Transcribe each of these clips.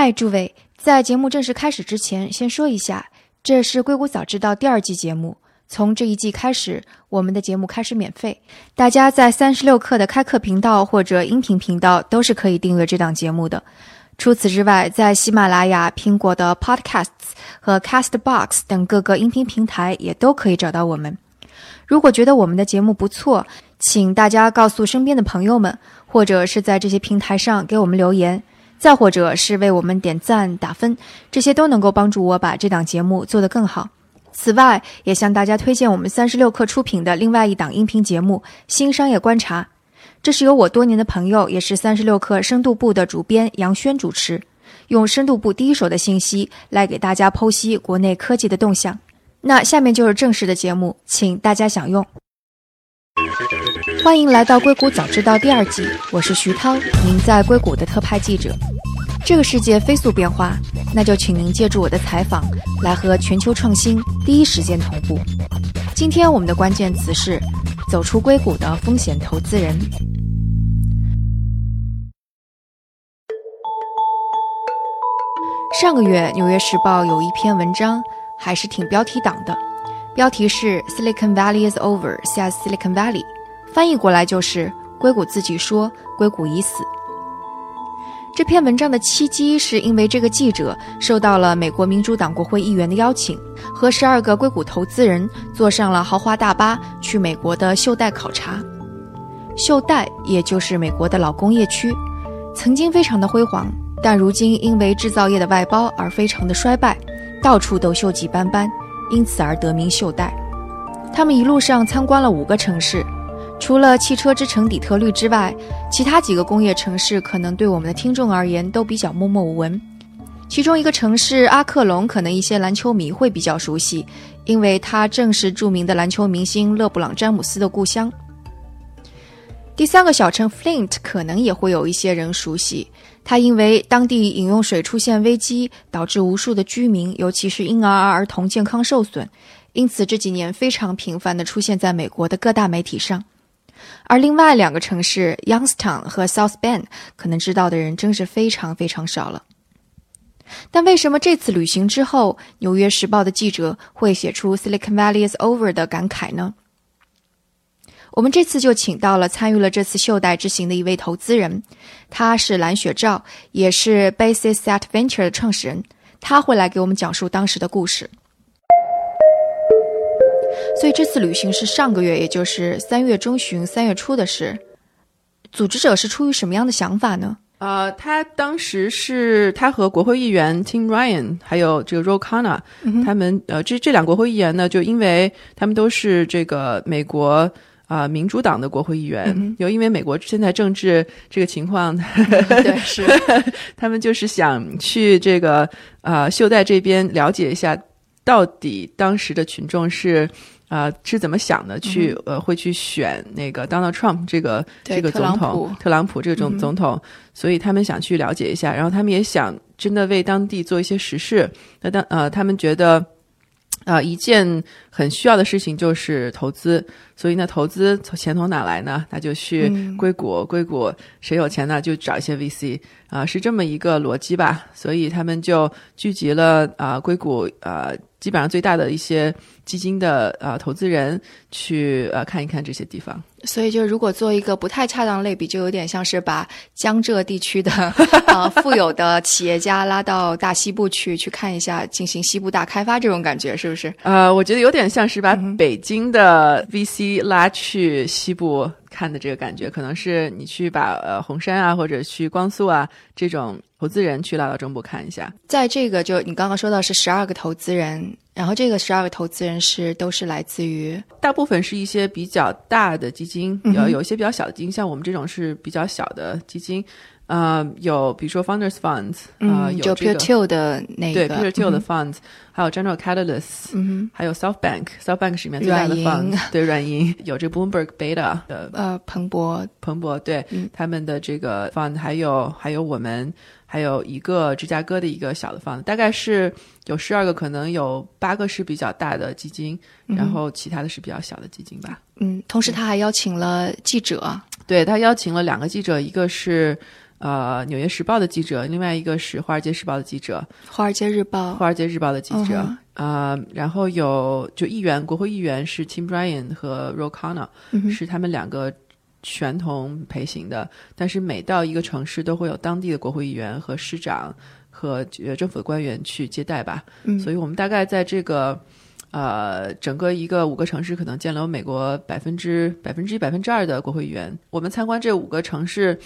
嗨，诸位，在节目正式开始之前，先说一下，这是《硅谷早知道》第二季节目。从这一季开始，我们的节目开始免费，大家在三十六课的开课频道或者音频频道都是可以订阅这档节目的。除此之外，在喜马拉雅、苹果的 Podcasts 和 Castbox 等各个音频平台也都可以找到我们。如果觉得我们的节目不错，请大家告诉身边的朋友们，或者是在这些平台上给我们留言，再或者是为我们点赞打分，这些都能够帮助我把这档节目做得更好。此外，也向大家推荐我们三十六课出品的另外一档音频节目《新商业观察》，这是由我多年的朋友，也是三十六课深度部的主编杨轩主持，用深度部第一手的信息来给大家剖析国内科技的动向。那下面就是正式的节目，请大家享用。欢迎来到《硅谷早知道》第二季，我是徐涛，您在硅谷的特派记者。这个世界飞速变化，那就请您借助我的采访，来和全球创新第一时间同步。今天我们的关键词是走出硅谷的风险投资人。上个月，《纽约时报》有一篇文章，还是挺标题党的，标题是 “Silicon Valley is over” says Silicon Valley，翻译过来就是“硅谷自己说，硅谷已死”。这篇文章的契机是因为这个记者受到了美国民主党国会议员的邀请，和十二个硅谷投资人坐上了豪华大巴去美国的袖带考察。袖带也就是美国的老工业区，曾经非常的辉煌，但如今因为制造业的外包而非常的衰败，到处都锈迹斑斑，因此而得名袖带。他们一路上参观了五个城市。除了汽车之城底特律之外，其他几个工业城市可能对我们的听众而言都比较默默无闻。其中一个城市阿克隆，可能一些篮球迷会比较熟悉，因为它正是著名的篮球明星勒布朗·詹姆斯的故乡。第三个小城 Flint 可能也会有一些人熟悉，它因为当地饮用水出现危机，导致无数的居民，尤其是婴儿儿童健康受损，因此这几年非常频繁地出现在美国的各大媒体上。而另外两个城市 Youngstown 和 South Bend，可能知道的人真是非常非常少了。但为什么这次旅行之后，《纽约时报》的记者会写出 “Silicon Valley is over” 的感慨呢？我们这次就请到了参与了这次袖带之行的一位投资人，他是蓝雪照，也是 Basis Set Venture 的创始人，他会来给我们讲述当时的故事。所以这次旅行是上个月，也就是三月中旬、三月初的事。组织者是出于什么样的想法呢？呃，他当时是他和国会议员 Tim Ryan 还有这个 Ro Khanna，他们呃，这这两国会议员呢，就因为他们都是这个美国啊民主党的国会议员，又因为美国现在政治这个情况，对是，他们就是想去这个啊袖带这边了解一下，到底当时的群众是。啊，是怎么想的？去呃，会去选那个 Donald Trump 这个这个总统，特朗普这个总总统，所以他们想去了解一下，然后他们也想真的为当地做一些实事。那当呃，他们觉得啊，一件很需要的事情就是投资，所以呢，投资从钱从哪来呢？那就去硅谷，硅谷谁有钱呢？就找一些 VC 啊，是这么一个逻辑吧。所以他们就聚集了啊，硅谷啊。基本上最大的一些基金的呃投资人去呃看一看这些地方，所以就如果做一个不太恰当类比，就有点像是把江浙地区的 呃富有的企业家拉到大西部去去看一下，进行西部大开发这种感觉，是不是？呃，我觉得有点像是把北京的 VC 拉去西部。看的这个感觉，可能是你去把呃红杉啊，或者去光速啊这种投资人去拉到中部看一下。在这个，就你刚刚说到是十二个投资人，然后这个十二个投资人是都是来自于大部分是一些比较大的基金，有有一些比较小的基金，像我们这种是比较小的基金。呃，有比如说 Founders Funds，啊，有这个的那个对 Peter Thiel 的 Funds，还有 General Catalyst，嗯还有 South Bank，South Bank 是里面最大的 Fund，对软银。有这 Bloomberg Beta 的呃彭博。彭博对他们的这个 Fund，还有还有我们还有一个芝加哥的一个小的 Fund，大概是有十二个，可能有八个是比较大的基金，然后其他的是比较小的基金吧。嗯，同时他还邀请了记者，对他邀请了两个记者，一个是。呃，《纽约时报》的记者，另外一个是《华尔街时报》的记者，《华尔街日报》《华尔街日报》的记者嗯啊、然后有就议员，国会议员是 Tim Ryan 和 Ro Khanna，、嗯是他们两个全同陪行的。但是每到一个城市，都会有当地的国会议员和市长和呃政府的官员去接待吧。嗯所以我们大概在这个呃整个一个五个城市，可能见了有美国百分之百分之一、百分之二的国会议员。我们参观这五个城市，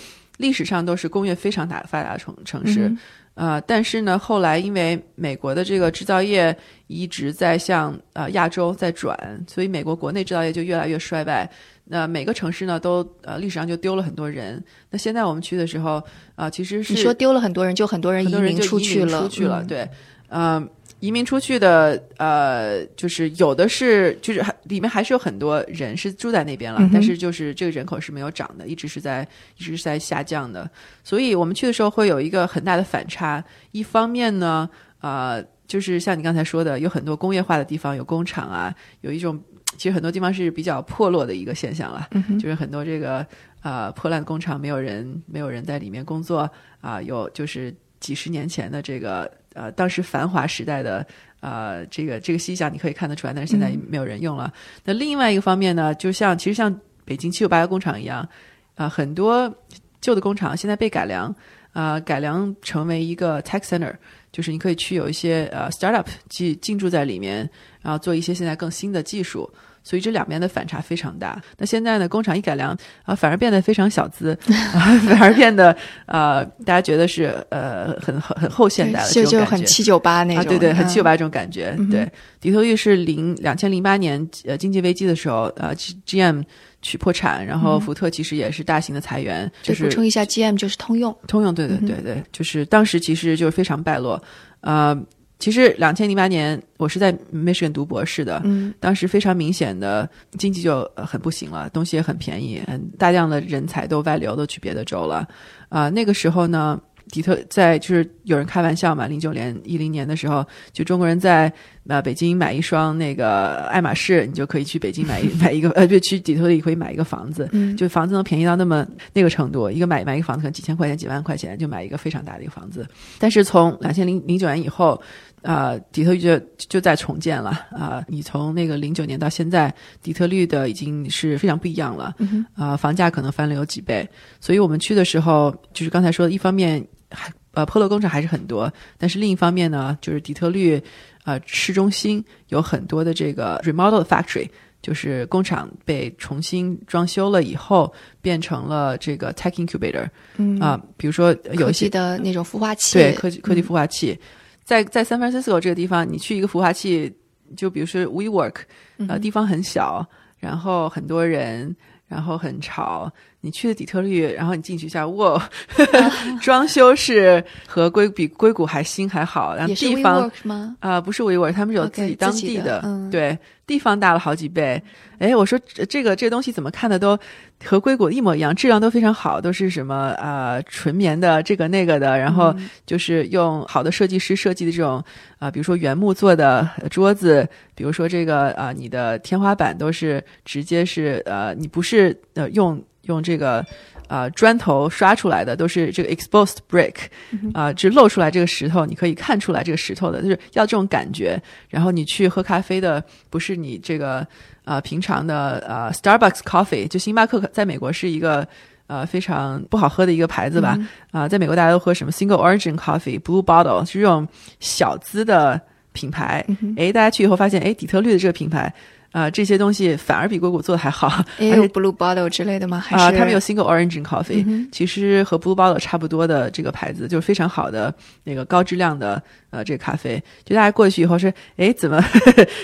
历史上都是工业非常大发达的城城市。嗯呃，但是呢，后来因为美国的这个制造业一直在向呃亚洲在转，所以美国国内制造业就越来越衰败。那每个城市呢，都呃历史上就丢了很多人。那现在我们去的时候，啊、其实是你说丢了很多人，就很多人移民出去了，出去了，嗯对，呃，移民出去的，呃，就是有的是，就是还里面还是有很多人是住在那边了，嗯但是就是这个人口是没有涨的，一直是在一直是在下降的，所以我们去的时候会有一个很大的反差。一方面呢，呃，就是像你刚才说的，有很多工业化的地方，有工厂啊，有一种其实很多地方是比较破落的一个现象了，嗯就是很多这个呃破烂的工厂没有人没有人在里面工作啊、有就是几十年前的这个呃当时繁华时代的呃这个这个西讲你可以看得出来，但是现在嗯没有人用了。那另外一个方面呢，就像其实像北京七九八幺工厂一样，啊、很多旧的工厂现在被改良。啊、改良成为一个 tech center，就是你可以去有一些呃 startup 进进驻在里面，然后做一些现在更新的技术，所以这两边的反差非常大。那现在呢，工厂一改良啊、反而变得非常小资，啊、反而变得呃，大家觉得是呃很很很后现代了，就就这种感觉很七九八那啊，种，对对，很七九嗯八这种感觉。嗯对，底特律是零两千零八年呃经济危机的时候，呃，G GM 去破产，然后嗯福特其实也是大型的裁员，就是补充一下，GM 就是通用，通用，对对对对，就是当时其实就是非常败落。呃，其实两千零八年我是在 Michigan 读博士的，嗯当时非常明显的经济就呃很不行了，东西也很便宜，很大量的人才都外流，都去别的州了。啊、那个时候呢，底特在就是有人开玩笑嘛，零九年、一零年的时候，就中国人在呃北京买一双那个爱马仕，你就可以去北京买一 买一个呃，对，去底特律可以买一个房子。嗯，就房子能便宜到那么那个程度，一个买买一个房子可能几千块钱、几万块钱就买一个非常大的一个房子。但是从两千零零九年以后，啊、底特律就就在重建了啊、你从那个零九年到现在，底特律的已经是非常不一样了啊、房价可能翻了有几倍。所以我们去的时候，就是刚才说的，一方面还呃破落工厂还是很多，但是另一方面呢，就是底特律啊市中心有很多的这个 remodel factory。就是工厂被重新装修了以后，变成了这个 tech incubator 嗯啊、比如说有些的那种孵化器，对科技科技嗯孵化器，在在 San Francisco 这个地方，你去一个孵化器，就比如说 WeWork，呃，嗯地方很小，然后很多人，然后很吵。你去的底特律，然后你进去一下，哇，装修是和硅比硅谷还新还好，然后地方？啊、不是 WeWork，他们有自己当地的嗯对，地方大了好几倍。哎，我说这这个这个东西怎么看的都和硅谷一模一样，质量都非常好，都是什么呃纯棉的这个那个的，然后嗯就是用好的设计师设计的这种啊、比如说原木做的桌子，比如说这个啊、你的天花板都是直接是呃，你不是呃用用这个。啊、砖头刷出来的都是这个 exposed brick，啊、就露出来这个石头，你可以看出来这个石头的，就是要这种感觉。然后你去喝咖啡的，不是你这个呃平常的呃 Starbucks coffee，就星巴克在美国是一个呃非常不好喝的一个牌子吧？啊、在美国大家都喝什么 Single Origin Coffee、Blue Bottle，是这种小资的品牌。诶，大家去以后发现，诶，底特律的这个品牌。啊、这些东西反而比硅谷做的还好，也有 Blue Bottle 之类的吗？还啊、是他们有 Single Origin Coffee，、嗯其实和 Blue Bottle 差不多的这个牌子，就是非常好的那个高质量的呃这个咖啡。就大家过去以后是，哎，怎么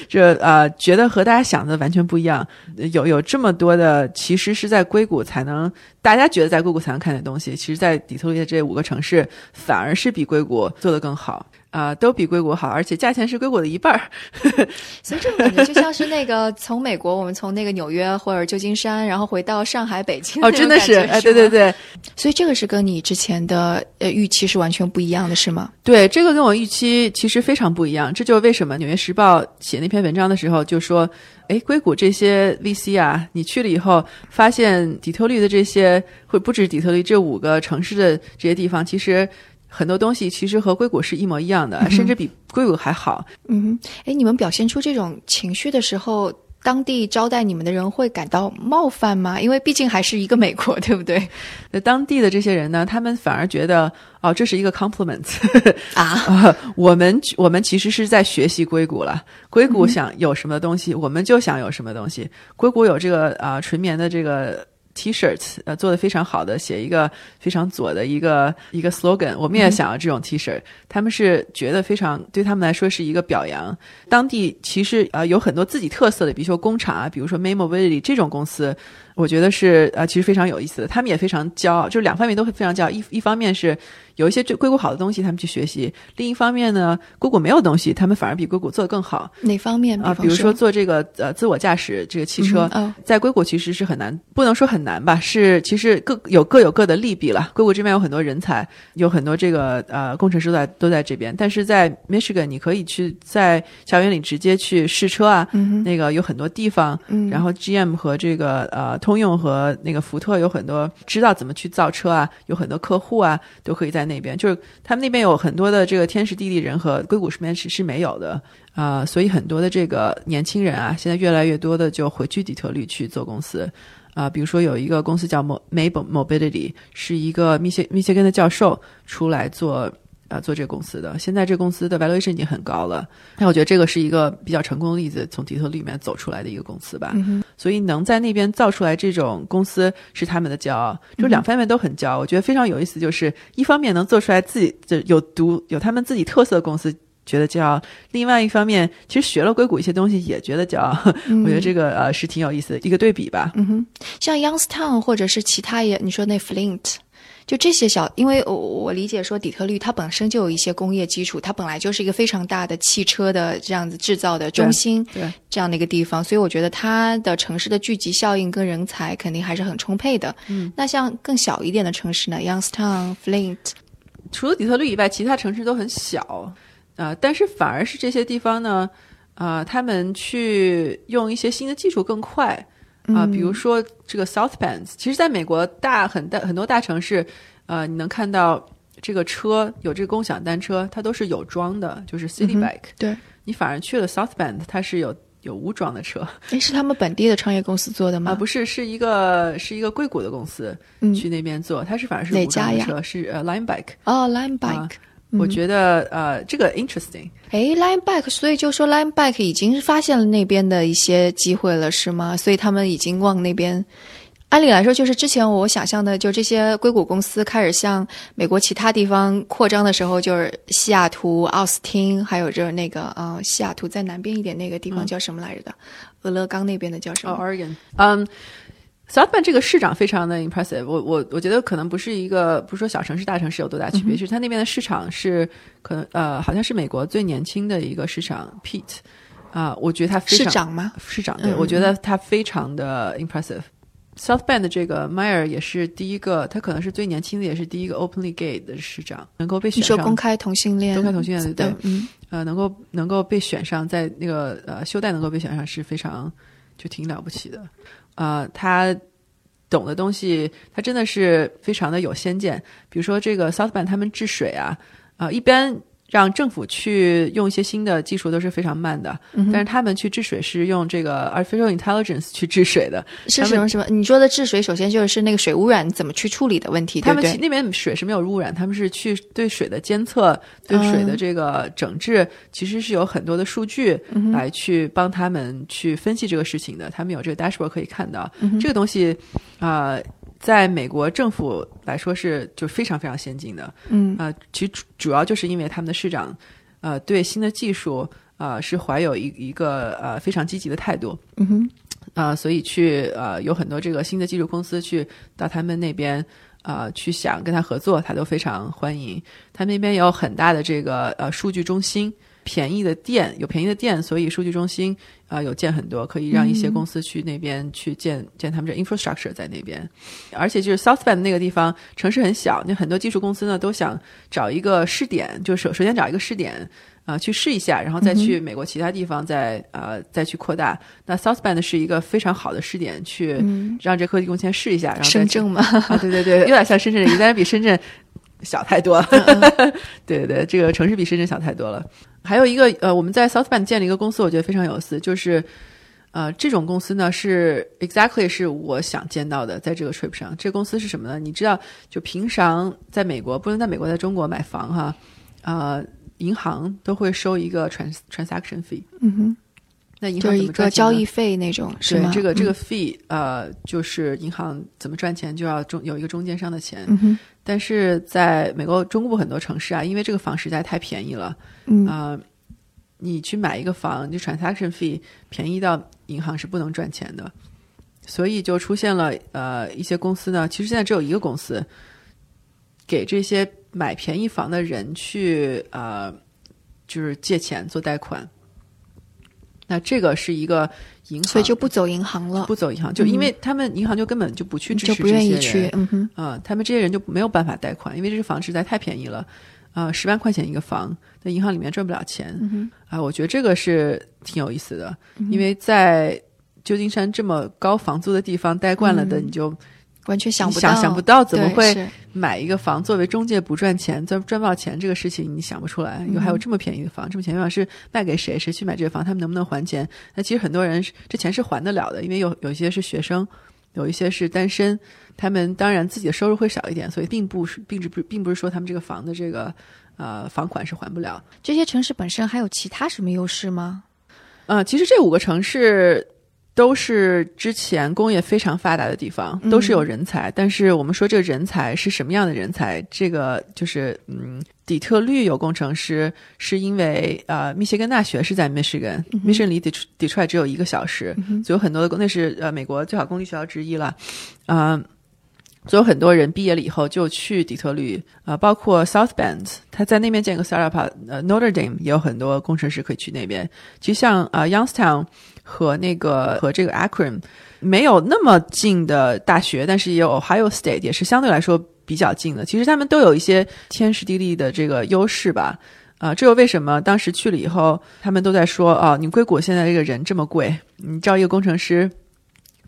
这呃觉得和大家想的完全不一样？有有这么多的，其实是在硅谷才能，大家觉得在硅谷才能看见的东西，其实在底特律的这五个城市反而是比硅谷做的更好。啊、都比硅谷好，而且价钱是硅谷的一半儿。所以这种感觉就像是那个从美国，我们从那个纽约或者旧金山，然后回到上海、北京哦，真的是，哎，对对。对，所以这个是跟你之前的呃预期是完全不一样的，是吗？对，这个跟我预期其实非常不一样。这就是为什么《纽约时报》写那篇文章的时候就说：“哎，硅谷这些 VC 啊，你去了以后，发现底特律的这些，或不止底特律这五个城市的这些地方，其实很多东西其实和硅谷是一模一样的，甚至比硅谷还好。嗯哼，哎，你们表现出这种情绪的时候，当地招待你们的人会感到冒犯吗？因为毕竟还是一个美国，对不对？那 当地的这些人呢，他们反而觉得哦，这是一个 compliment 啊，啊，我们我们其实是在学习硅谷了。硅谷想有什么东西，我们就想有什么东西。硅谷有这个啊、纯棉的这个 T-shirt，呃，做的非常好的，写一个非常左的一个一个 slogan，我们也想要这种 T-shirt。他们是觉得非常对他们来说是一个表扬。当地其实呃有很多自己特色的，比如说工厂啊，比如说 May Mobility 这种公司，我觉得是呃其实非常有意思的。他们也非常骄傲，就是两方面都会非常骄傲。一一方面是有一些对硅谷好的东西，他们去学习；另一方面呢，硅谷没有东西，他们反而比硅谷做得更好哪方面？啊。比如说做这个呃自我驾驶这个汽车，嗯哦在硅谷其实是很难，不能说很难吧，是其实各有各有各的利弊了。硅谷这边有很多人才，有很多这个呃工程师都在都在这边，但是在 Michigan 你可以去在校园里直接去试车啊，嗯那个有很多地方，嗯然后 GM 和这个呃通用和那个福特有很多知道怎么去造车啊，有很多客户啊，都可以在那边，就是他们那边有很多的这个天时地利人和，硅谷这边是是没有的。啊、所以很多的这个年轻人啊，现在越来越多的就回去底特律去做公司。啊、比如说有一个公司叫 Mo May Mobility，是一个密歇密歇根的教授出来做呃做这个公司的。现在这个公司的 valuation 已经很高了，那我觉得这个是一个比较成功的例子，从底特律里面走出来的一个公司吧。嗯所以能在那边造出来这种公司是他们的骄傲，就两方面都很骄傲。我觉得非常有意思，就是一方面能做出来自己就有独有他们自己特色的公司。觉得骄傲，另外一方面，其实学了硅谷一些东西也觉得骄傲。我觉得这个呃是挺有意思的一个对比吧。嗯哼，像 Youngstown 或者是其他也，你说那 Flint，就这些小，因为我我理解说底特律它本身就有一些工业基础，它本来就是一个非常大的汽车的这样子制造的中心，对，这样的一个地方，所以我觉得它的城市的聚集效应跟人才肯定还是很充沛的。嗯，那像更小一点的城市呢，Youngstown、Flint，除了底特律以外，其他城市都很小，呃，但是反而是这些地方呢，呃，他们去用一些新的技术更快啊、比如说这个 South Bend，其实在美国大很大很多大城市，呃，你能看到这个车有这个共享单车，它都是有装的，就是 City Bike，、对，你反而去了 South Bend，它是有有无装的车。诶，是他们本地的创业公司做的吗？啊，不是，是一个是一个硅谷的公司嗯，去那边做，它是反而是哪无装家的车，是呃 Line Bike。哦，Line Bike，、啊我觉得呃，这个 interesting，诶 l i n e Bike，所以就说 Line Bike 已经发现了那边的一些机会了，是吗？所以他们已经往那边。按理来说，就是之前我想象的，就这些硅谷公司开始向美国其他地方扩张的时候，就是西雅图、奥斯汀，还有就是那个呃，西雅图在南边一点那个地方叫什么来着的？俄勒冈那边的叫什哦么？，Oregon，嗯。South Bend 这个市长非常的 impressive，我我我觉得可能不是一个不是说小城市大城市有多大区别，是它那边的市场是可能呃好像是美国最年轻的一个市场 Pete 啊、我觉得他非常市长吗？市长对、嗯我觉得他非常的 impressive。South Bend 的这个 Mayer 也是第一个，他可能是最年轻的，也是第一个 openly gay 的市长，能够被选上说公开同性恋？公开同性恋对的，嗯，呃，能够能够被选上，在那个呃休代能够被选上是非常就挺了不起的。呃，他懂的东西，他真的是非常的有先见。比如说这个 South Bank 他们治水啊，啊、一般让政府去用一些新的技术都是非常慢的，嗯但是他们去治水是用这个 artificial intelligence 去治水的。是什么什么？你说的治水，首先就是那个水污染怎么去处理的问题？他们那边水是没有污染，他们是去对水的监测、对水的这个整治，其实是有很多的数据来去帮他们去分析这个事情的。他们有这个 dashboard 可以看到，这个东西啊、呃在美国政府来说是就非常非常先进的。嗯啊、其实主主要就是因为他们的市长呃对新的技术啊、呃是怀有一一个呃非常积极的态度。嗯哼，啊、所以去呃有很多这个新的技术公司去到他们那边啊去想跟他合作，他都非常欢迎。他那边有很大的这个呃数据中心。便宜的店有便宜的店，所以数据中心啊有建很多，可以让一些公司去那边去建建他们这 infrastructure 在那边。而且就是 South Bend 那个地方城市很小，那很多技术公司呢都想找一个试点，就首首先找一个试点啊去试一下，然后再去美国其他地方再呃再去扩大。那 South Bend 是一个非常好的试点，去让这科技公司先试一下。然后深圳嘛，啊对对对，有点像深圳，但是比深圳。小太多，对对对，这个城市比深圳小太多了。还有一个呃，我们在 Southbank 建了一个公司，我觉得非常有意思，就是呃，这种公司呢是 exactly 是我想见到的，在这个 trip 上。这个公司是什么呢？你知道，就平常在美国，不能在美国，在中国买房哈，呃，银行都会收一个 trans transaction fee。嗯哼。那银行就是一个交易费那种，是吗？这个这个 fee 呃，就是银行怎么赚钱就要中有一个中间商的钱。嗯哼。但是在美国中部很多城市啊，因为这个房实在太便宜了，嗯。你去买一个房，就 transaction fee 便宜到银行是不能赚钱的，所以就出现了呃一些公司呢，其实现在只有一个公司给这些买便宜房的人去呃就是借钱做贷款，那这个是一个。银行所以就不走银行了，不走银行，就因为他们银行就根本就不去支持这些人，嗯哼，啊，他们这些人就没有办法贷款，因为这个房实在太便宜了，啊，十万块钱一个房，在银行里面赚不了钱，啊，我觉得这个是挺有意思的，因为在旧金山这么高房租的地方待惯了的，你就。完全想不想想不到怎么会买一个房作为中介不赚钱赚赚不到钱这个事情你想不出来，又还有这么便宜的房，这么便宜房是卖给谁？谁去买这个房？他们能不能还钱？那其实很多人这钱是还得了的，因为有有一些是学生，有一些是单身，他们当然自己的收入会少一点，所以并不是并不并不是说他们这个房的这个呃房款是还不了。这些城市本身还有其他什么优势吗？呃，其实这五个城市。都是之前工业非常发达的地方，都是有人才。但是我们说这个人才是什么样的人才？这个就是嗯，底特律有工程师，是因为呃，密歇根大学是在密歇根，密歇根离底底出来只有一个小时，所以有很多的那是呃美国最好公立学校之一了，嗯。所以很多人毕业了以后就去底特律啊，包括 South Bend，他在那边建个 startup，呃，Notre Dame 也有很多工程师可以去那边。其实像啊 Youngstown 和那个和这个 Akron 没有那么近的大学，但是也有 Ohio State 也是相对来说比较近的。其实他们都有一些天时地利的这个优势吧。啊，这又为什么当时去了以后，他们都在说啊，你硅谷现在这个人这么贵，你招一个工程师。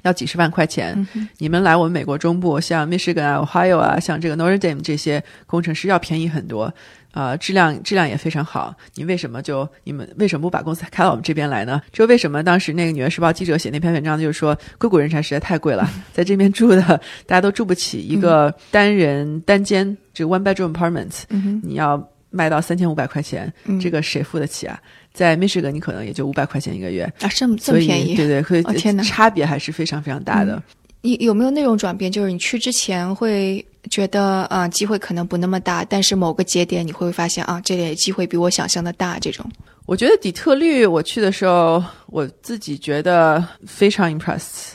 要几十万块钱，你们来我们美国中部，像 Michigan 啊、Ohio 啊，像这个 Notre Dame 这些工程师要便宜很多，啊，质量质量也非常好。你为什么就你们为什么不把公司开到我们这边来呢？就为什么当时那个《纽约时报》记者写那篇文章，就是说硅谷人才实在太贵了，在这边住的大家都住不起一个单人单间这个 one bedroom apartment，你要卖到三千五百块钱，这个谁付得起啊？在密歇根，你可能也就五百块钱一个月啊，这么这么便宜，对对，会天哪，差别还是非常非常大的。你有没有那种转变？就是你去之前会觉得啊，机会可能不那么大，但是某个节点你会发现啊，这里机会比我想象的大。这种，我觉得底特律我去的时候，我自己觉得非常 impressed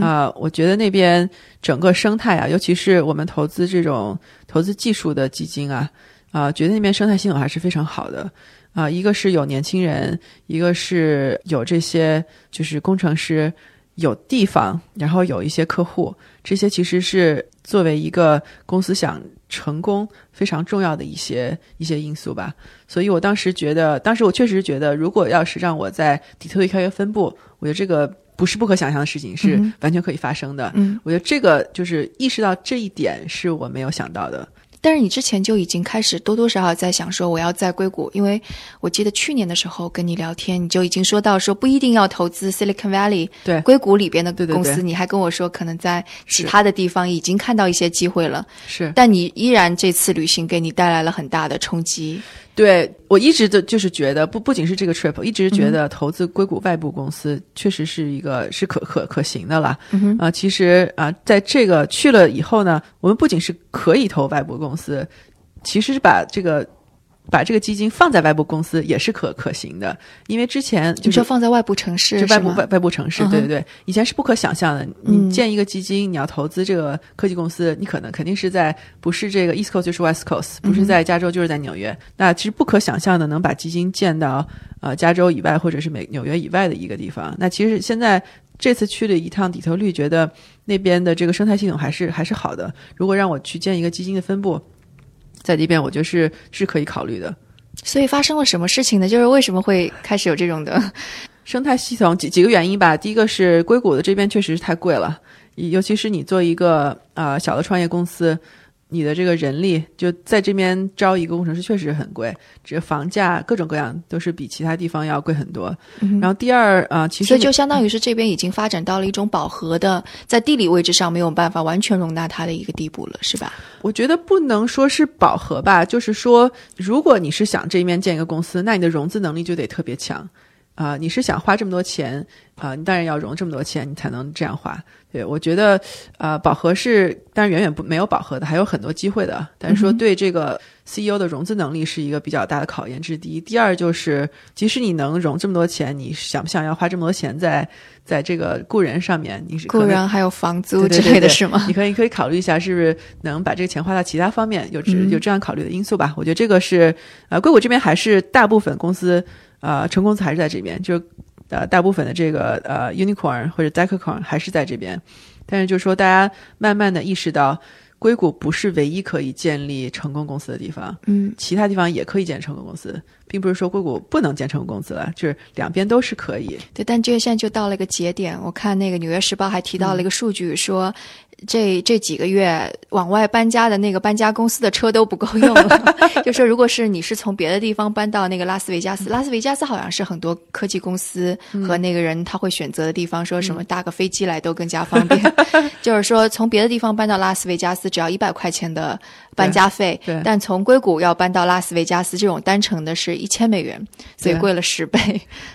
啊，我觉得那边整个生态啊，尤其是我们投资这种投资技术的基金啊，啊，觉得那边生态系统还是非常好的。啊，一个是有年轻人，一个是有这些就是工程师，有地方，然后有一些客户，这些其实是作为一个公司想成功非常重要的一些一些因素吧。所以我当时觉得，当时我确实觉得，如果要是让我在底特律开一个分部，我觉得这个不是不可想象的事情，是完全可以发生的。嗯，我觉得这个就是意识到这一点是我没有想到的。但是你之前就已经开始多多少少在想说我要在硅谷，因为我记得去年的时候跟你聊天，你就已经说到说不一定要投资 Silicon Valley，对硅谷里边的公司，你还跟我说可能在其他的地方已经看到一些机会了。是，但你依然这次旅行给你带来了很大的冲击。对我一直都就是觉得不不仅是这个 trip，一直觉得投资硅谷外部公司确实是一个是可可可行的了。啊，其实啊，在这个去了以后呢，我们不仅是可以投外部公司，其实是把这个把这个基金放在外部公司也是可可行的，因为之前就是你说放在外部城市就外部外外部城市，对对对，以前是不可想象的。嗯你建一个基金，你要投资这个科技公司，你可能肯定是在不是这个 East Coast 就是 West Coast，不是在加州就是在纽约。那其实不可想象的能把基金建到呃加州以外或者是美纽约以外的一个地方。那其实现在这次去了一趟底特律，觉得那边的这个生态系统还是还是好的。如果让我去建一个基金的分部，在那边，我觉得是是可以考虑的。所以发生了什么事情呢？就是为什么会开始有这种的？生态系统几几个原因吧。第一个是硅谷的这边确实是太贵了，尤其是你做一个呃小的创业公司，你的这个人力就在这边招一个工程师确实很贵，这房价各种各样都是比其他地方要贵很多。然后第二啊、呃其实所以就相当于是这边已经发展到了一种饱和的，在地理位置上没有办法完全容纳它的一个地步了，是吧？我觉得不能说是饱和吧，就是说，如果你是想这边建一个公司，那你的融资能力就得特别强。啊、你是想花这么多钱啊、你当然要融这么多钱，你才能这样花。对我觉得，呃，饱和是当然远远不没有饱和的，还有很多机会的。但是说对这个 CEO 的融资能力是一个比较大的考验，这是第一。第二就是，即使你能融这么多钱，你想不想要花这么多钱在在这个雇人上面？你是雇人还有房租之类的是吗？你可以可以考虑一下，是不是能把这个钱花到其他方面，有这嗯有这样考虑的因素吧？我觉得这个是呃，硅谷这边还是大部分公司呃成功公司还是在这边，就是呃大部分的这个呃 unicorn 或者 decacorn 还是在这边，但是就是说大家慢慢的意识到。硅谷不是唯一可以建立成功公司的地方，嗯，其他地方也可以建成功公司，并不是说硅谷不能建成公司了，就是两边都是可以。对，但这个现在就到了一个节点。我看那个《纽约时报》还提到了一个数据，说这这几个月往外搬家的那个搬家公司的车都不够用了。就说如果是你是从别的地方搬到那个拉斯维加斯，拉斯维加斯好像是很多科技公司和那个人他会选择的地方，说什么搭个飞机来都更加方便。就是说从别的地方搬到拉斯维加斯只要一百块钱的搬家费，但从硅谷要搬到拉斯维加斯这种单程的是一千美元，所以贵了十倍。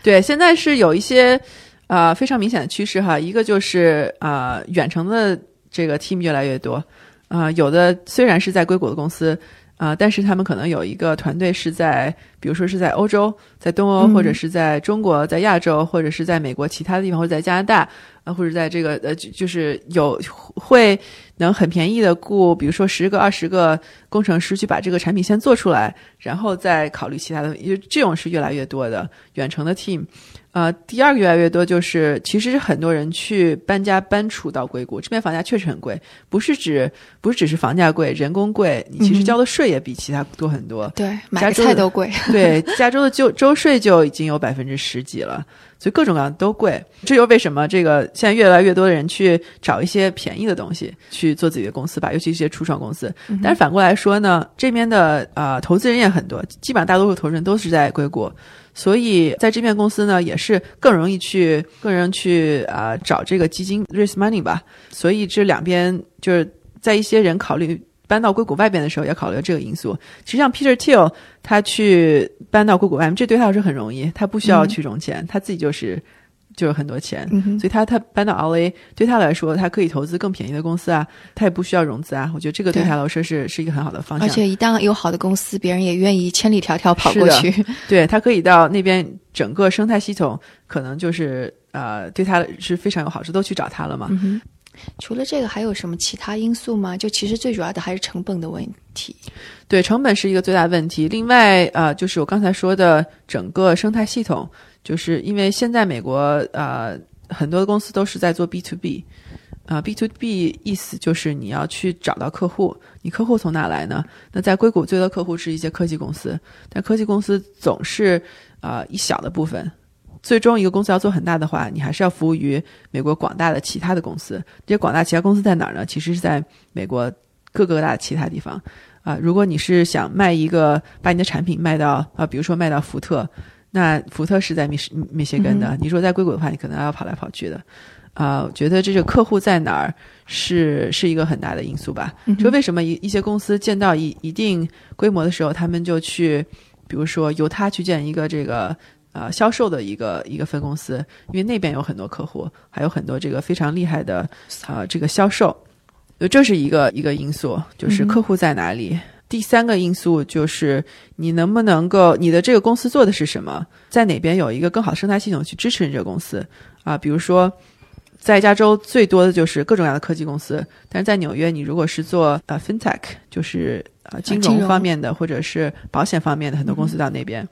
对，现在是有一些呃非常明显的趋势哈，一个就是呃远程的这个 team 越来越多，啊，有的虽然是在硅谷的公司。啊、但是他们可能有一个团队是在，比如说是在欧洲，在东欧，嗯或者是在中国，在亚洲，或者是在美国其他的地方，或者在加拿大，啊，或者在这个呃，就就是有会能很便宜的雇，比如说十个、二十个工程师去把这个产品先做出来，然后再考虑其他的，因为这种是越来越多的远程的 team。呃，第二个越来越多就是，其实很多人去搬家搬出到硅谷，这边房价确实很贵，不是指不是只是房价贵，人工贵，你其实嗯交的税也比其他多很多。对，买菜都贵。对，加州的就州税就已经有百分之十几了，所以各种各样都贵。这就是为什么这个现在越来越多的人去找一些便宜的东西去做自己的公司吧，尤其一些初创公司。但是反过来说呢，这边的呃投资人也很多，基本上大多数投资人都是在硅谷。所以在这边公司呢，也是更容易去更容易去啊、呃找这个基金 raise money 吧。所以这两边就是在一些人考虑搬到硅谷外边的时候，也考虑了这个因素。其实像 Peter Thiel 他去搬到硅谷外面，这对他来说很容易，他不需要去融钱，他自己就是就是很多钱。嗯，所以他他搬到 LA 对他来说，他可以投资更便宜的公司啊，他也不需要融资啊。我觉得这个对对他来说是是一个很好的方向。而且一旦有好的公司，别人也愿意千里迢迢跑过去。对他可以到那边整个生态系统，可能就是呃对他是非常有好处，都去找他了嘛。除了这个，还有什么其他因素吗？就其实最主要的还是成本的问题。对，成本是一个最大问题。另外，呃，就是我刚才说的整个生态系统，就是因为现在美国呃很多的公司都是在做 B to B，啊、b to B 意思就是你要去找到客户，你客户从哪来呢？那在硅谷最多客户是一些科技公司，但科技公司总是呃一小的部分。最终，一个公司要做很大的话，你还是要服务于美国广大的其他的公司。这些广大其他公司在哪儿呢？其实是在美国各个大的其他地方。啊，如果你是想卖一个，把你的产品卖到啊，比如说卖到福特，那福特是在密西密歇根的，你说在硅谷的话，你可能要跑来跑去的。啊，我觉得这个客户在哪儿是是一个很大的因素吧。就为什么一一些公司建到一一定规模的时候，他们就去，比如说由他去建一个这个呃销售的一个一个分公司，因为那边有很多客户，还有很多这个非常厉害的呃这个销售。呃，这是一个一个因素，就是客户在哪里。第三个因素就是你能不能够你的这个公司做的是什么，在哪边有一个更好的生态系统去支持你这个公司啊？比如说，在加州最多的就是各种各样的科技公司，但是在纽约，你如果是做呃 fintech，就是呃金融方面的或者是保险方面的很多公司到那边。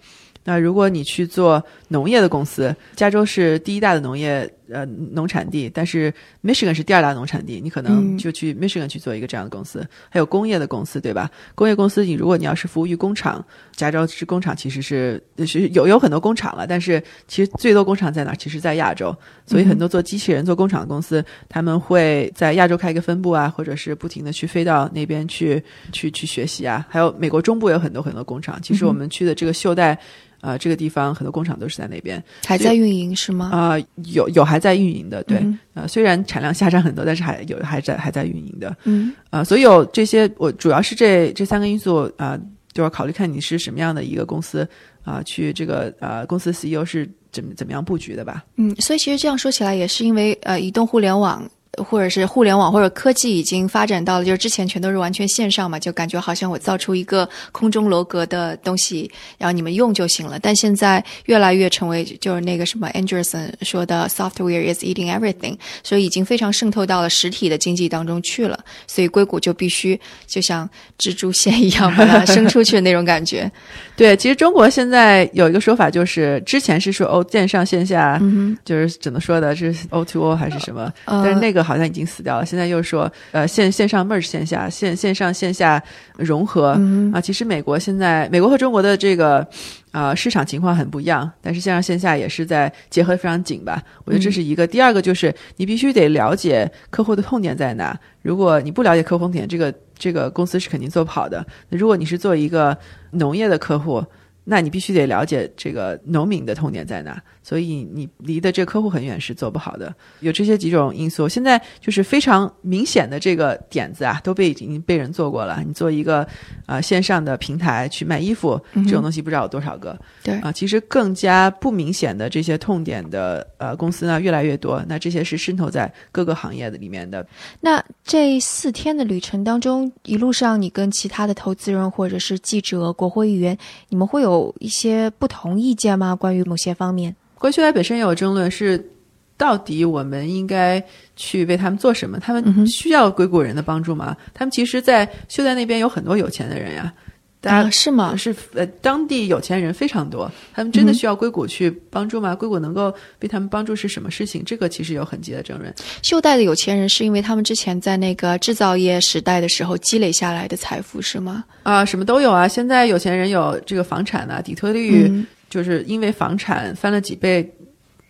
那如果你去做农业的公司，加州是第一大的农业呃农产地，但是 Michigan 是第二大农产地，你可能就去 Michigan 去做一个这样的公司。还有工业的公司，对吧？工业公司，你如果你要是服务于工厂，加州是工厂，其实是是有有很多工厂了，但是其实最多工厂在哪？其实，在亚洲。所以很多做机器人、做工厂的公司，他们会在亚洲开一个分部啊，或者是不停的去飞到那边去去去学习啊。还有美国中部有很多很多工厂。其实我们去的这个袖带。啊，这个地方很多工厂都是在那边，还在运营是吗？啊，有有还在运营的，对，呃，虽然产量下降很多，但是还有还在还在运营的，嗯，啊，所有这些我主要是这这三个因素啊，就要考虑看你是什么样的一个公司啊，去这个呃公司 CEO 是怎么怎么样布局的吧？嗯，所以其实这样说起来也是因为呃移动互联网。或者是互联网或者科技已经发展到了，就是之前全都是完全线上嘛，就感觉好像我造出一个空中楼阁的东西，然后你们用就行了。但现在越来越成为就是那个什么 Anderson 说的 “software is eating everything”，所以已经非常渗透到了实体的经济当中去了。所以硅谷就必须就像蜘蛛线一样把它伸出去的那种感觉。对，其实中国现在有一个说法，就是之前是说哦线上线下，就是怎么说的，是 O to O 还是什么？但是那个。好像已经死掉了。现在又说，呃，线线上 merge 线下，线线上线下融合啊。其实美国现在，美国和中国的这个啊市场情况很不一样，但是线上线下也是在结合非常紧吧。我觉得这是一个。第二个就是你必须得了解客户的痛点在哪。如果你不了解客户痛点，这个这个公司是肯定做不好的。如果你是做一个农业的客户。那你必须得了解这个农民的痛点在哪，所以你离的这个客户很远是做不好的。有这些几种因素，现在就是非常明显的这个点子啊，都被已经被人做过了。你做一个啊线上的平台去卖衣服，这种东西不知道有多少个。对啊，其实更加不明显的这些痛点的呃公司呢越来越多。那这些是渗透在各个行业的里面的。那这四天的旅程当中，一路上你跟其他的投资人或者是记者、国会议员，你们会有？有一些不同意见吗？关于某些方面，关于秀才本身也有争论，是到底我们应该去为他们做什么？他们需要硅谷人的帮助吗？他们其实，在秀才那边有很多有钱的人呀。啊，是吗？是呃，当地有钱人非常多，他们真的需要硅谷去帮助吗？硅谷能够为他们帮助是什么事情？这个其实有很激烈的争论。秀带的有钱人是因为他们之前在那个制造业时代的时候积累下来的财富是吗？啊，什么都有啊！现在有钱人有这个房产啊，底特律就是因为房产翻了几倍，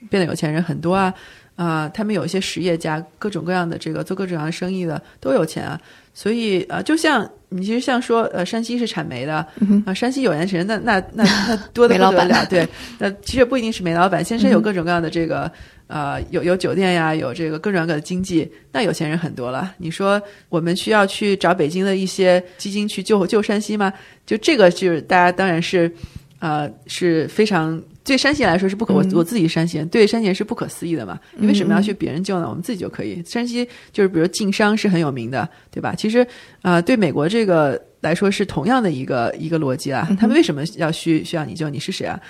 变得有钱人很多啊啊！他们有一些实业家，各种各样的这个做各种各样的生意的都有钱啊。所以呃，就像你其实像说呃，山西是产煤的啊，山西有钱人那那那那多的 不得了，对，那其实不一定是煤老板，先生有各种各样的这个呃，有有酒店呀，有这个各种各样的经济，那有钱人很多了。你说我们需要去找北京的一些基金去救救山西吗？就这个就是大家当然是呃是非常。对山西来说是不可，我我自己山西人，对山西人是不可思议的嘛？你为什么要去别人救呢？我们自己就可以。山西就是比如晋商是很有名的，对吧？其实啊，对美国这个来说是同样的一个一个逻辑啊。他们为什么要需需要你救？你是谁啊？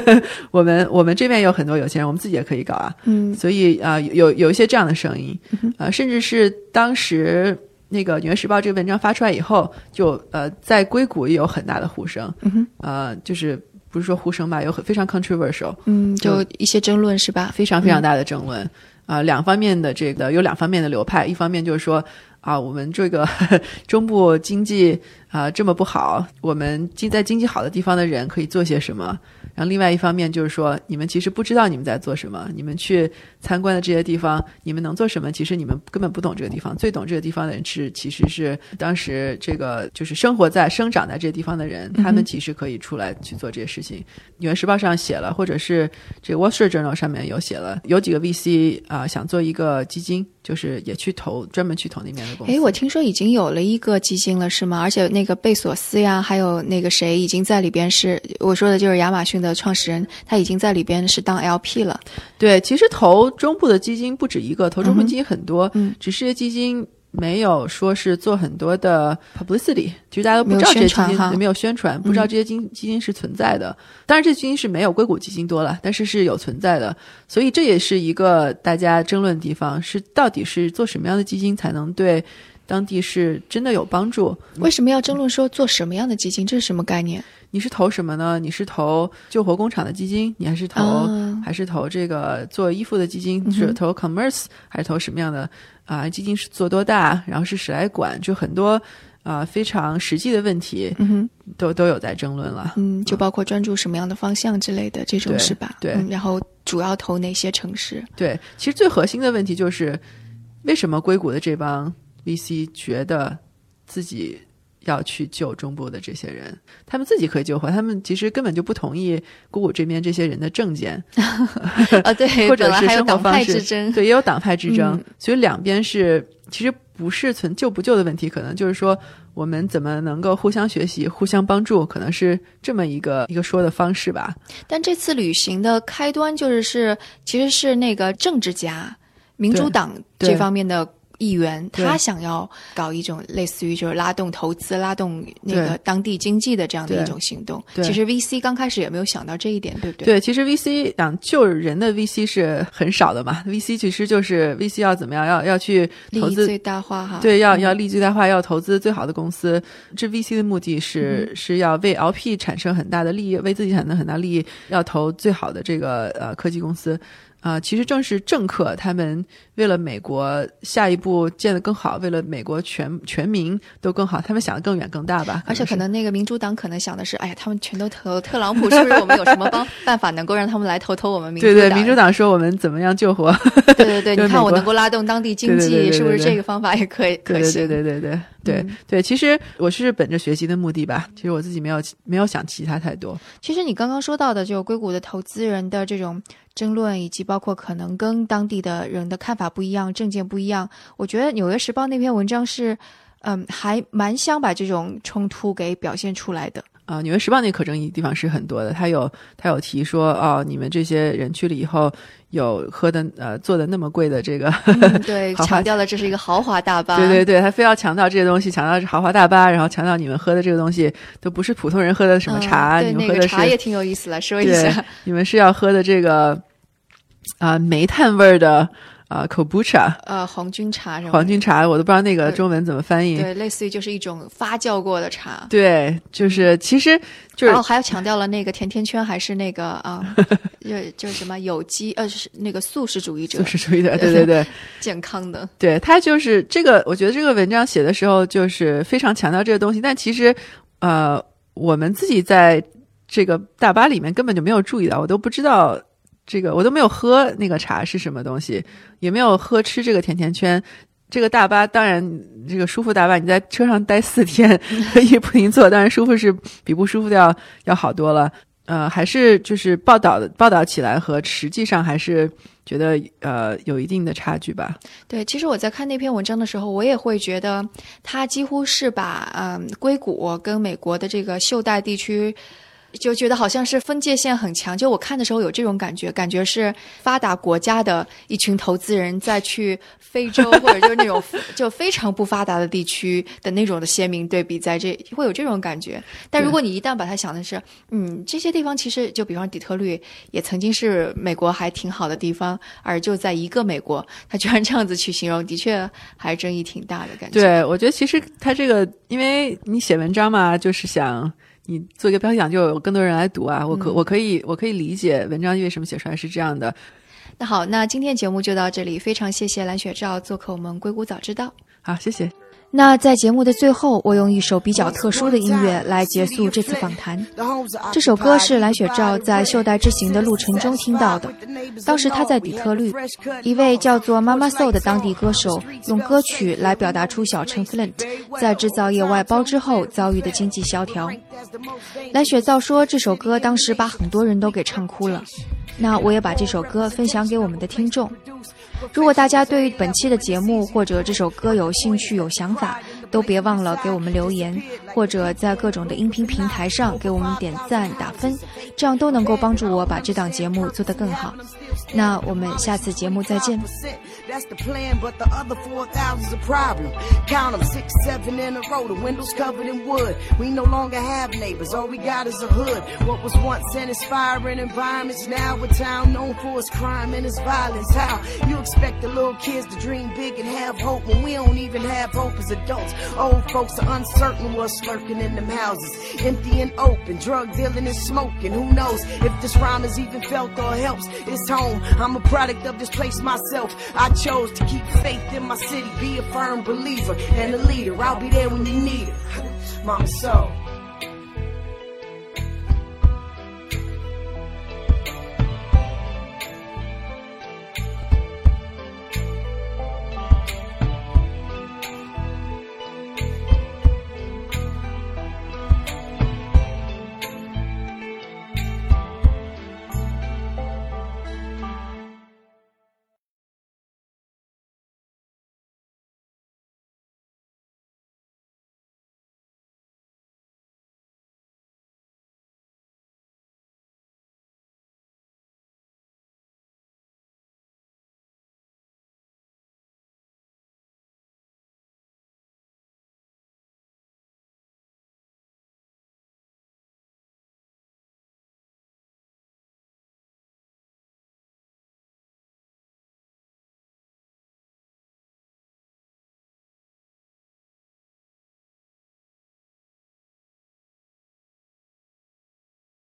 我们我们这边有很多有钱人，我们自己也可以搞啊。嗯，所以啊，有有一些这样的声音啊，甚至是当时那个《纽约时报》这个文章发出来以后，就呃在硅谷也有很大的呼声。嗯呃，就是。不是说呼声吧，有很非常 controversial，嗯，就一些争论是吧？非常非常大的争论啊，两方面的这个有两方面的流派，一方面就是说啊，我们这个 中部经济啊这么不好，我们经在经济好的地方的人可以做些什么？然后另外一方面就是说，你们其实不知道你们在做什么。你们去参观的这些地方，你们能做什么？其实你们根本不懂这个地方。最懂这个地方的人是，其实是当时这个就是生活在、生长在这个地方的人，他们其实可以出来去做这些事情。《纽约时报》上写了，或者是这个《Wall Street Journal》上面有写了，有几个 VC 啊想做一个基金，就是也去投，专门去投那边的公司。哎，我听说已经有了一个基金了，是吗？而且那个贝索斯呀，还有那个谁已经在里边是，我说的就是亚马逊的。创始人他已经在里边是当 LP 了，对，其实投中部的基金不止一个，投中部基金很多，嗯，只是基金没有说是做很多的 publicity，其实大家都不知道这些基金没有宣传，不知道这些基基金是存在的。当然，这基金是没有硅谷基金多了，但是是有存在的。所以这也是一个大家争论的地方：是到底是做什么样的基金才能对当地是真的有帮助？为什么要争论说做什么样的基金？这是什么概念？你是投什么呢？你是投救活工厂的基金，你还是投还是投这个做衣服的基金？是投 commerce 还是投什么样的啊？基金是做多大？然后是谁来管？就很多啊非常实际的问题，都都有在争论了。嗯，就包括专注什么样的方向之类的这种是吧？对。然后主要投哪些城市？对，其实最核心的问题就是为什么硅谷的这帮 VC 觉得自己。要去救中部的这些人，他们自己可以救活，他们其实根本就不同意姑姑这边这些人的证件啊，对，或者是生活方式，对，也有党派之争，所以两边是其实不是存救不救的问题，可能就是说我们怎么能够互相学习、互相帮助，可能是这么一个一个说的方式吧。但这次旅行的开端就是是其实是那个政治家，民主党这方面的。议员他想要搞一种类似于就是拉动投资、拉动那个当地经济的这样的一种行动。其实 VC 刚开始也没有想到这一点，对不对？对，其实 VC 想救人的 VC 是很少的嘛。VC 其实就是 VC 要怎么样，要要去投资最大化哈。对，要要利益最大化，要投资最好的公司。这 VC 的目的是是要为 LP 产生很大的利益，为自己产生很大利益，要投最好的这个呃科技公司。啊，其实正是政客他们为了美国下一步建得更好，为了美国全全民都更好，他们想的更远更大吧。而且可能那个民主党可能想的是，哎呀，他们全都投特朗普，是不是我们有什么帮 办法能够让他们来投投我们民主党？对对，民主党说我们怎么样救活？对对对，你看我能够拉动当地经济，是不是这个方法也可以可行？对对对对对对对，其实我是本着学习的目的吧，其实我自己没有没有想其他太多。其实你刚刚说到的，就硅谷的投资人的这种。争论以及包括可能跟当地的人的看法不一样、政见不一样，我觉得《纽约时报》那篇文章是，嗯，还蛮想把这种冲突给表现出来的。啊，《纽约时报》那可争议地方是很多的，他有他有提说，哦，你们这些人去了以后，有喝的呃坐的那么贵的这个，对，强调的这是一个豪华大巴。对对对，他非要强调这些东西，强调是豪华大巴，然后强调你们喝的这个东西都不是普通人喝的什么茶，你们喝的是茶也挺有意思，来说一下，你们是要喝的这个。啊，煤炭味儿的啊，kombucha，呃，黄菌茶，黄菌茶，我都不知道那个中文怎么翻译。对，类似于就是一种发酵过的茶。对，就是其实就是，然后还有强调了那个甜甜圈还是那个啊，就就是什么有机呃，是那个素食主义者，素食主义者，对对对，健康的。对他就是这个，我觉得这个文章写的时候就是非常强调这个东西，但其实呃，我们自己在这个大巴里面根本就没有注意到，我都不知道。这个我都没有喝那个茶是什么东西，也没有喝吃这个甜甜圈。这个大巴当然这个舒服大巴，你在车上待四天 一不停坐，当然舒服是比不舒服的要要好多了。呃，还是就是报道报道起来和实际上还是觉得呃有一定的差距吧。对，其实我在看那篇文章的时候，我也会觉得他几乎是把嗯硅谷跟美国的这个袖带地区。就觉得好像是分界线很强，就我看的时候有这种感觉，感觉是发达国家的一群投资人在去非洲或者就是那种就非常不发达的地区的那种的鲜明对比，在这会有这种感觉。但如果你一旦把它想的是，嗯，这些地方其实就比方底特律也曾经是美国还挺好的地方，而就在一个美国，他居然这样子去形容，的确还争议挺大的感觉。对，我觉得其实他这个，因为你写文章嘛，就是想。你做一个标题党，就有更多人来读啊！我可我可以我可以理解文章为什么写出来是这样的。那好，那今天节目就到这里，非常谢谢蓝雪照做客我们硅谷早知道。好，谢谢。那在节目的最后，我用一首比较特殊的音乐来结束这次访谈。这首歌是蓝雪照在袖带之行的路程中听到的。当时他在底特律，一位叫做 MAMASO 的当地歌手用歌曲来表达出小城 Flint 在制造业外包之后遭遇的经济萧条。蓝雪照说，这首歌当时把很多人都给唱哭了。那我也把这首歌分享给我们的听众。如果大家对本期的节目或者这首歌有兴趣、有想法，都别忘了给我们留言，或者在各种的音频平台上给我们点赞打分，这样都能够帮助我把这档节目做得更好。那我们下次节目再见。That's the plan, but the other 4,000's a problem. Count them, six, seven in a row, the windows covered in wood. We no longer have neighbors, all we got is a hood. What was once an inspiring environments, now a town known for its crime and its violence. How you expect the little kids to dream big and have hope when we don't even have hope as adults? Old folks are uncertain what's lurking in them houses, empty and open, drug dealing and smoking. Who knows if this rhyme is even felt or helps? It's home. I'm a product of this place myself. I chose to keep faith in my city, be a firm believer and a leader. I'll be there when you need it. Mama, so.